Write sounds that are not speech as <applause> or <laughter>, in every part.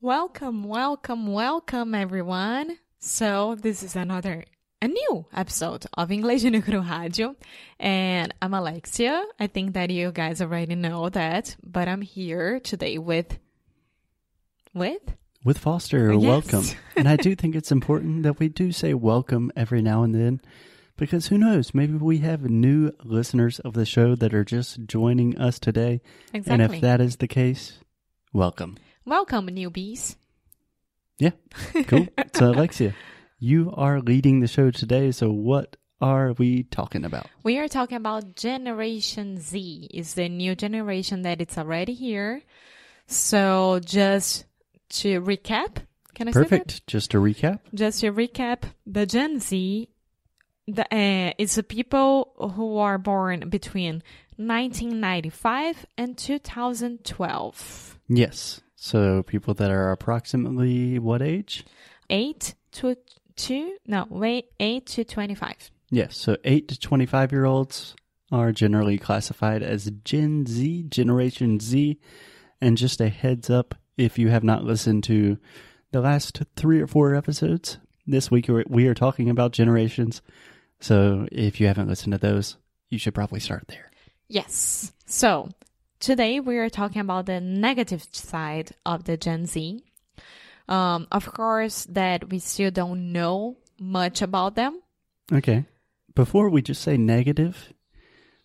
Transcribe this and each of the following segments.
Welcome, welcome, welcome, everyone. So, this is another, a new episode of English no Cru Rádio. And I'm Alexia. I think that you guys already know that, but I'm here today with, with? With Foster, Yes. welcome. <laughs> and I do think it's important that we do say welcome every now and then because who knows, maybe we have new listeners of the show that are just joining us today. Exactly. And if that is the case, welcome. Welcome, newbies. Yeah, cool. <laughs> so, Alexia, you are leading the show today. So, what are we talking about? We are talking about Generation Z. It's the new generation that it's already here. So, just to recap, can I say that? Perfect. Just to recap. just to recap, the Gen Z the, uh, is the people who are born between 1995 and 2012. Yes. So, people that are approximately what age? 8 to 2, no, wait, 8 to 25. Yes, so 8 to 25 year olds are generally classified as Gen Z, Generation Z. And just a heads up if you have not listened to the last three or four episodes, this week we are talking about generations. So if you haven't listened to those, you should probably start there. Yes. So, today we are talking about the negative side of the Gen Z. Um, of course, that we still don't know much about them. Okay. Before we just say negative,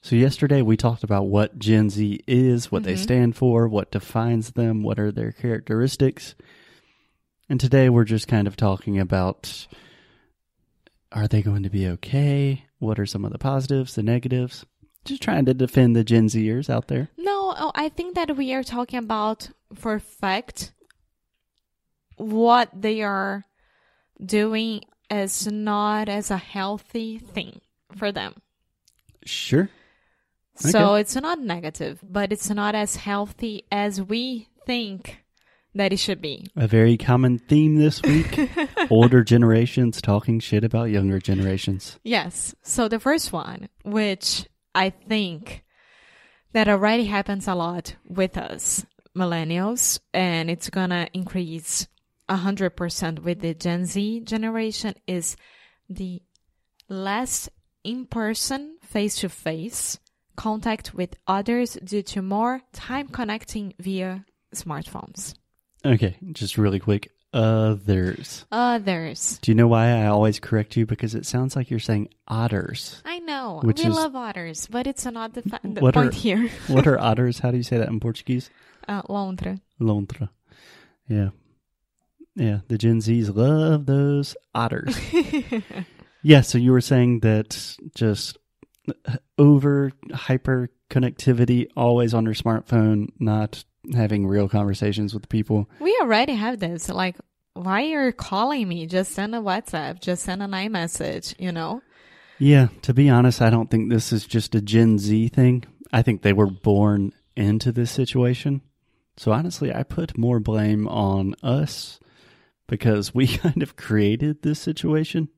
so yesterday we talked about what Gen Z is, what they stand for, what defines them, what are their characteristics. And today we're just kind of talking about are they going to be okay? What are some of the positives, the negatives? Just trying to defend the Gen Zers out there. No, oh, I think that we are talking about for fact what they are doing is not as a healthy thing for them. Sure. So Okay. it's not negative, but it's not as healthy as we think that it should be. A very common theme this week <laughs> older generations talking shit about younger generations. Yes. So the first one, which I think that already happens a lot with us millennials, and it's gonna increase a hundred percent with the Gen Z generation, is the less in-person, face-to-face contact with others due to more time connecting via smartphones. Okay, just really quick. Others. Others. Do you know why I always correct you? Because it sounds like you're saying otters. I know. Which we is- love otters, but it's not the, fa- What point are- here. <laughs> What are otters? How do you say that in Portuguese? Uh, lontra. Lontra. Yeah. Yeah, the Gen Zs love those otters. <laughs> yeah, so you were saying that just over hyper connectivity, always on your smartphone, not having real conversations with people. We already have this. Like, why are you're calling me? Just send a WhatsApp. Just send an iMessage. You know? Yeah, to be honest, I don't think this is just a Gen Z thing. I think they were born into this situation. So honestly, I put more blame on us because we <laughs> kind of created this situation.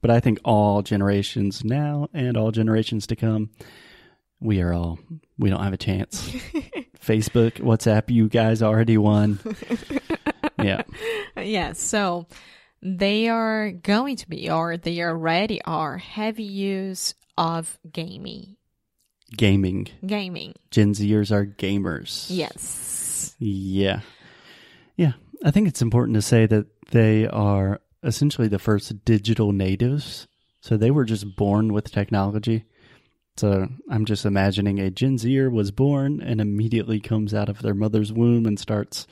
But I think all generations now and all generations to come, we are all, we don't have a chance. <laughs> Facebook, WhatsApp, you guys already won. <laughs> yeah. yes. So they are going to be, or they already are, heavy use of gaming. Gaming. Gaming. Gen Zers are gamers. Yes. Yeah. Yeah. I think it's important to say that they are essentially the first digital natives. So they were just born with technology. So I'm just imagining a Gen Zer was born and immediately comes out of their mother's womb and starts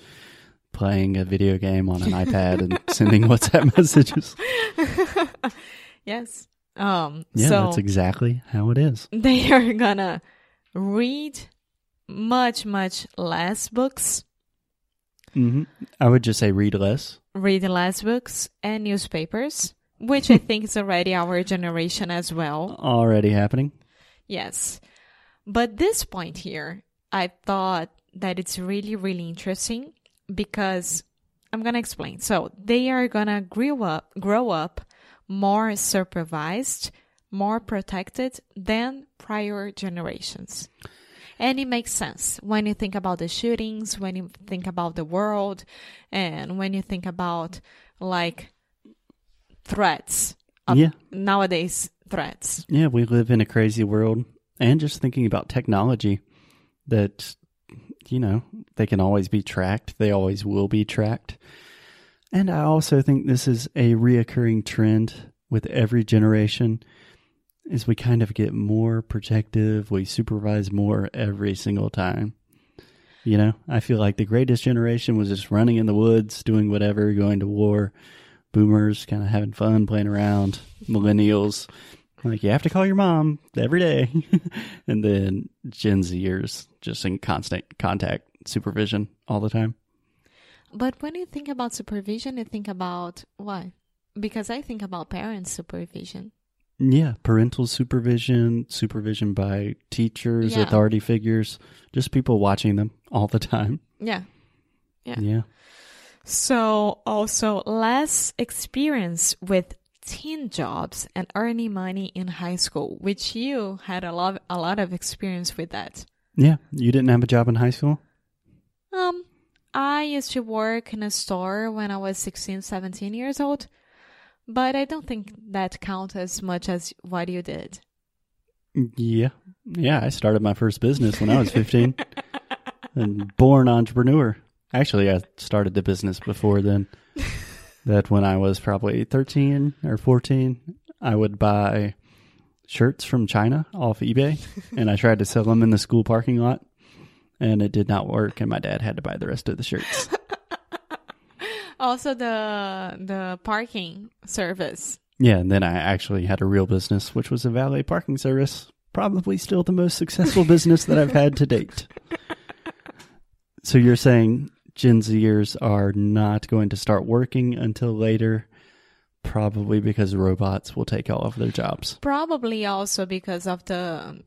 playing a video game on an iPad and <laughs> sending WhatsApp messages. <laughs> Yes. Um. Yeah, so that's exactly how it is. <laughs> they are gonna read much, much less books, hmm I would just say read less. read less books and newspapers, which I think is already our generation as well. Already happening. Yes. But this point here, I thought that it's really, really interesting because I'm gonna explain. So they are gonna grow up grow up more supervised, more protected than prior generations. And it makes sense when you think about the shootings, when you think about the world, and when you think about like threats. Yeah. Nowadays, threats. Yeah, we live in a crazy world. And just thinking about technology that, you know, they can always be tracked. They always will be tracked. And I also think this is a reoccurring trend with every generation is we kind of get more protective. We supervise more every single time. You know, I feel like the greatest generation was just running in the woods, doing whatever, going to war. Boomers kind of having fun, playing around. Millennials, like you have to call your mom every day. <laughs> and then Gen Zers just in constant contact, supervision all the time. But when you think about supervision, you think about what? Because I think about parents' supervision. Yeah, parental supervision, supervision by teachers, Yeah. authority figures, just people watching them all the time. Yeah. Yeah. Yeah. So also less experience with teen jobs and earning money in high school, which you had a lot a lot of experience with that. Yeah. You didn't have a job in high school? Um I used to work in a store when I was 16, 17 years old, but I don't think that counts as much as what you did. Yeah. Yeah. I started my first business when I was 15 <laughs> and born entrepreneur. Actually, I started the business before then. <laughs> that when I was probably 13 or 14, I would buy shirts from China off eBay <laughs> and I tried to sell them in the school parking lot and it did not work and my dad had to buy the rest of the shirts. <laughs> Also the the parking service. Yeah, and then I actually had a real business, which was a valet parking service. Probably still the most successful business that I've had to date. So you're saying Gen Zers are not going to start working until later, probably because robots will take all of their jobs. Probably also because of the um,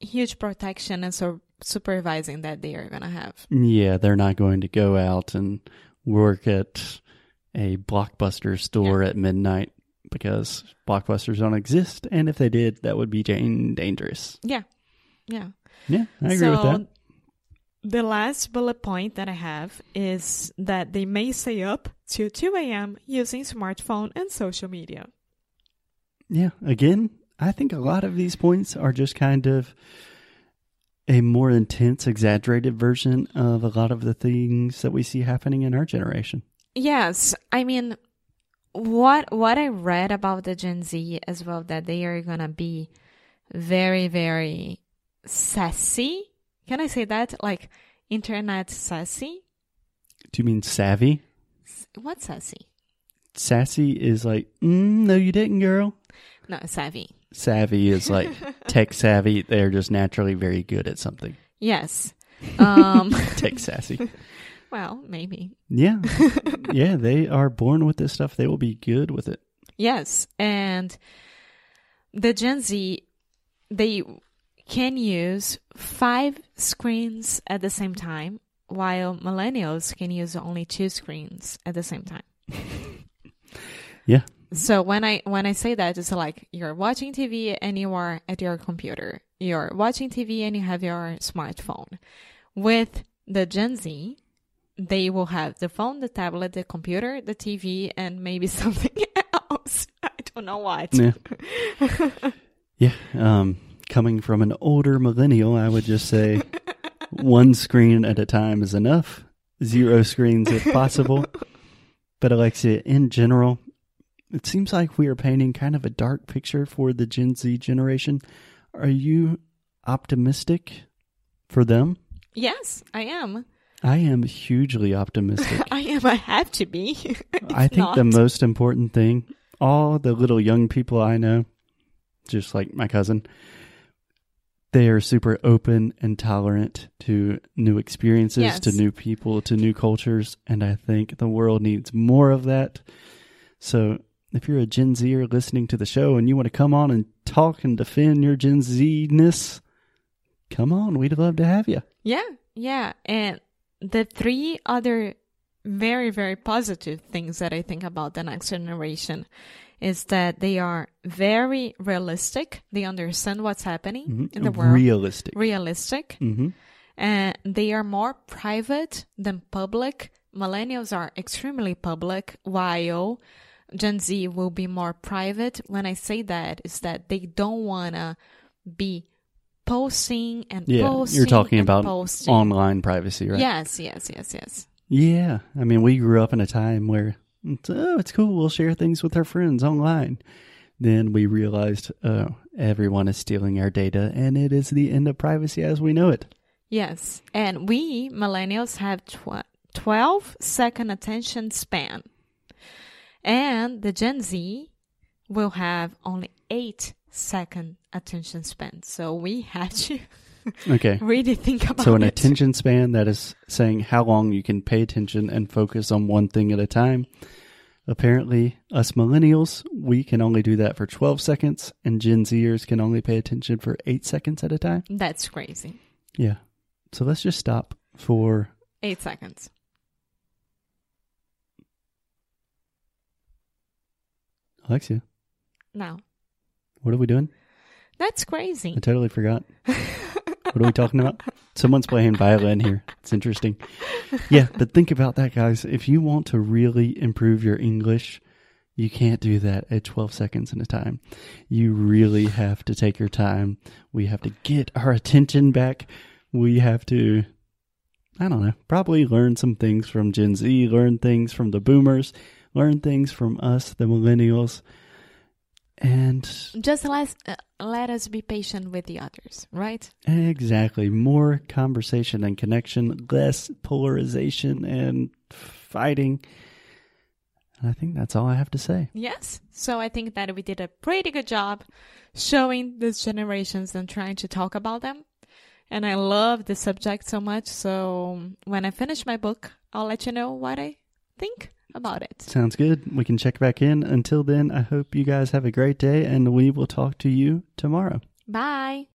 huge protection and so supervising that they are gonna have. Yeah, they're not going to go out and work at a blockbuster store at midnight because blockbusters don't exist, and if they did, that would be dangerous. Yeah, yeah. Yeah, I agree with that. The last bullet point that I have is that they may stay up till 2 a.m. using smartphone and social media. Yeah, again, I think a lot of these points are just kind of a more intense, exaggerated version of a lot of the things that we see happening in our generation. Yes, I mean, what what I read about the Gen Z as well that they are gonna be very very sassy. Can I say that? Like internet sassy? Do you mean savvy? What's sassy? Sassy is like, mm, no, you didn't, girl. No, savvy. Savvy is like <laughs> tech savvy. They're just naturally very good at something. Yes. Um, <laughs> Tech sassy. <laughs> well, maybe. Yeah. Yeah, they are born with this stuff. They will be good with it. Yes, and the Gen Z they can use five screens at the same time, while millennials can use only two screens at the same time. <laughs> Yeah. So when I when I say that, it's like you're watching TV and you are at your computer. You're watching TV and you have your smartphone. With the Gen Z, they will have the phone, the tablet, the computer, the TV, and maybe <laughs> something else. I don't know what. Yeah. <laughs> yeah. Um, coming from an older millennial, I would just say <laughs> one screen at a time is enough. Zero screens if possible. <laughs> But Alexia, in general, it seems like we are painting kind of a dark picture for the Gen Z generation. Are you optimistic for them? Yes, I am. I am hugely optimistic. <laughs> I am. I have to be. I think the most important thing, all the little young people I know, just like my cousin, they are super open and tolerant to new experiences, Yes. to new people, to new cultures. And I think the world needs more of that. So if you're a Gen Zer listening to the show and you want to come on and talk and defend your Gen Z ness, come on. We'd love to have you. Yeah, yeah. And the three other very, very positive things that I think about the next generation is that they are very realistic. They understand what's happening Mhm. in the world. Realistic. realistic. hmm And they are more private than public. Millennials are extremely public, while Gen Z will be more private. When I say that, is that they don't want to be posting and Yeah, posting. you're talking about posting. online privacy, right? Yes, yes, yes, yes. Yeah. I mean, we grew up in a time where, it's, oh, it's cool. We'll share things with our friends online. Then we realized, oh, everyone is stealing our data, and it is the end of privacy as we know it. Yes. And we, millennials, have tw- 12 second attention span. And the Gen Z will have only 8 second attention span. So we have to <laughs> <laughs> Okay. really think about it. So, an it. attention span that is saying how long you can pay attention and focus on one thing at a time. Apparently, us millennials, we can only do that for 12 seconds, and Gen Zers can only pay attention for 8 seconds at a time. That's crazy. Yeah. So, let's just stop for 8 seconds. Alexia. Now, What are we doing? that's crazy. I totally forgot. <laughs> What are we talking about? Someone's playing violin here. It's interesting. Yeah, but think about that, guys. If you want to really improve your English, you can't do that at 12 seconds at a time. You really have to take your time. We have to get our attention back. We have to, I don't know, probably learn some things from Gen Z, learn things from the boomers, learn things from us, the millennials. And Just let, uh, let us be patient with the others, right? Exactly. More conversation and connection, less polarization and fighting. And I think that's all I have to say. Yes. So I think that we did a pretty good job showing these generations and trying to talk about them. And I love the subject so much. So when I finish my book, I'll let you know what I think about it. Sounds good. We can check back in. Until then, I hope you guys have a great day and we will talk to you tomorrow. Bye.